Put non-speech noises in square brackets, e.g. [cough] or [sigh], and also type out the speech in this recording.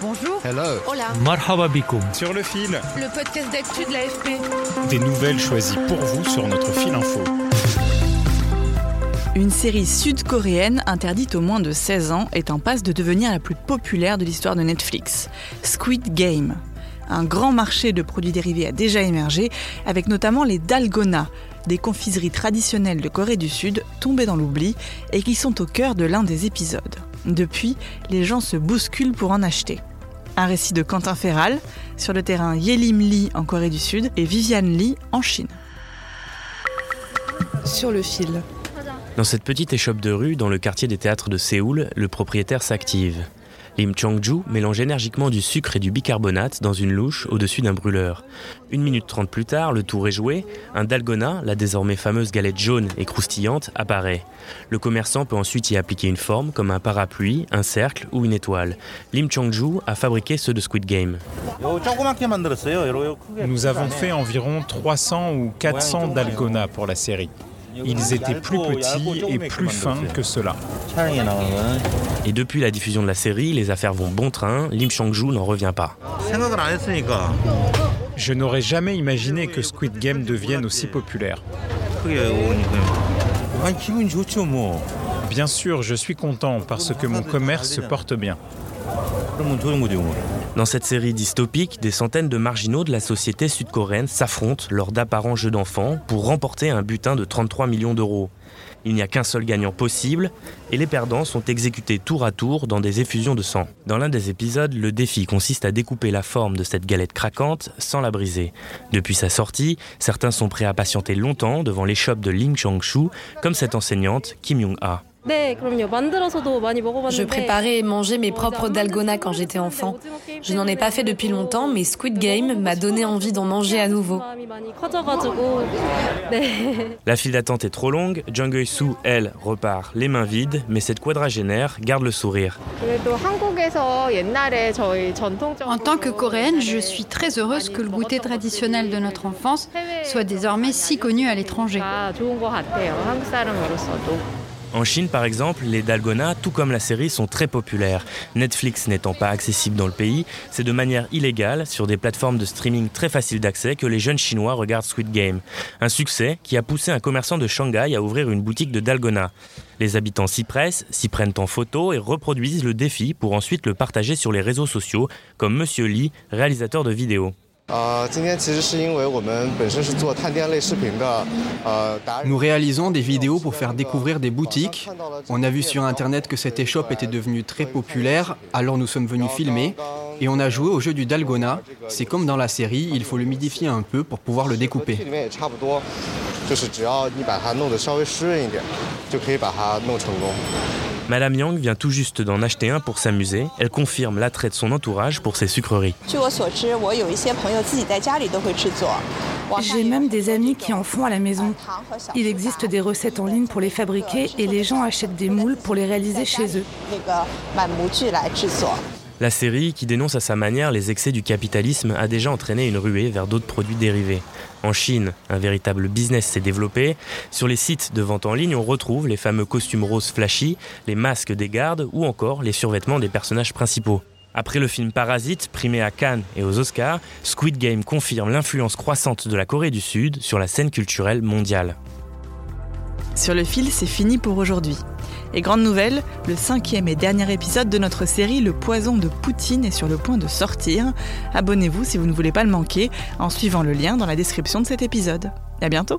Bonjour. Hello. Hola. Marhaba bikoum. Sur le fil, Le podcast d'actu de l'AFP. des nouvelles choisies pour vous sur notre fil info. Une série sud-coréenne interdite aux moins de 16 ans est en passe de devenir la plus populaire de l'histoire de Netflix. Squid Game. Un grand marché de produits dérivés a déjà émergé, avec notamment les dalgona, des confiseries traditionnelles de Corée du Sud tombées dans l'oubli et qui sont au cœur de l'un des épisodes. Depuis, les gens se bousculent pour en acheter. Un récit de Quentin Ferral sur le terrain Yelim Lee en Corée du Sud et Viviane Lee en Chine. Sur le fil. Dans cette petite échoppe de rue, dans le quartier des théâtres de Séoul, le propriétaire s'active. Lim Chong-ju mélange énergiquement du sucre et du bicarbonate dans une louche au-dessus d'un brûleur. Une minute trente plus tard, le tour est joué, un dalgona, la désormais fameuse galette jaune et croustillante, apparaît. Le commerçant peut ensuite y appliquer une forme, comme un parapluie, un cercle ou une étoile. Lim Chong-ju a fabriqué ceux de Squid Game. Nous avons fait environ 300 ou 400 dalgona pour la série. Ils étaient plus petits et plus fins que cela. Et depuis la diffusion de la série, les affaires vont bon train, Lim Chong-ju n'en revient pas. Je n'aurais jamais imaginé que Squid Game devienne aussi populaire. Bien sûr, je suis content parce que mon commerce se porte bien. Dans cette série dystopique, des centaines de marginaux de la société sud-coréenne s'affrontent lors d'apparents jeux d'enfants pour remporter un butin de 33 millions d'euros. Il n'y a qu'un seul gagnant possible et les perdants sont exécutés tour à tour dans des effusions de sang. Dans l'un des épisodes, le défi consiste à découper la forme de cette galette craquante sans la briser. Depuis sa sortie, certains sont prêts à patienter longtemps devant l'échoppe de Lim Chong-shu, comme cette enseignante Kim Young-ah. Je préparais et mangeais mes propres dalgona quand j'étais enfant. Je n'en ai pas fait depuis longtemps, mais Squid Game m'a donné envie d'en manger à nouveau. [laughs] La file d'attente est trop longue, Jung Eui-soo, elle, repart les mains vides, mais cette quadragénaire garde le sourire. En tant que coréenne, je suis très heureuse que le goûter traditionnel de notre enfance soit désormais si connu à l'étranger. En Chine, par exemple, les dalgona, tout comme la série, sont très populaires. Netflix n'étant pas accessible dans le pays, c'est de manière illégale, sur des plateformes de streaming très faciles d'accès, que les jeunes Chinois regardent Squid Game. Un succès qui a poussé un commerçant de Shanghai à ouvrir une boutique de dalgona. Les habitants s'y pressent, s'y prennent en photo et reproduisent le défi pour ensuite le partager sur les réseaux sociaux, comme Monsieur Lee, réalisateur de vidéos. Nous réalisons des vidéos pour faire découvrir des boutiques. On a vu sur Internet que cette échoppe était devenue très populaire, alors nous sommes venus filmer et on a joué au jeu du dalgona. C'est comme dans la série, il faut le modifier un peu pour pouvoir le découper. Madame Yang vient tout juste d'en acheter un pour s'amuser. Elle confirme l'attrait de son entourage pour ses sucreries. J'ai même des amis qui en font à la maison. Il existe des recettes en ligne pour les fabriquer et les gens achètent des moules pour les réaliser chez eux. La série, qui dénonce à sa manière les excès du capitalisme, a déjà entraîné une ruée vers d'autres produits dérivés. En Chine, un véritable business s'est développé. Sur les sites de vente en ligne, on retrouve les fameux costumes roses flashy, les masques des gardes ou encore les survêtements des personnages principaux. Après le film Parasite, primé à Cannes et aux Oscars, Squid Game confirme l'influence croissante de la Corée du Sud sur la scène culturelle mondiale. Sur le fil, c'est fini pour aujourd'hui. Et grande nouvelle, le cinquième et dernier épisode de notre série Le poison de Poutine est sur le point de sortir. Abonnez-vous si vous ne voulez pas le manquer en suivant le lien dans la description de cet épisode. À bientôt!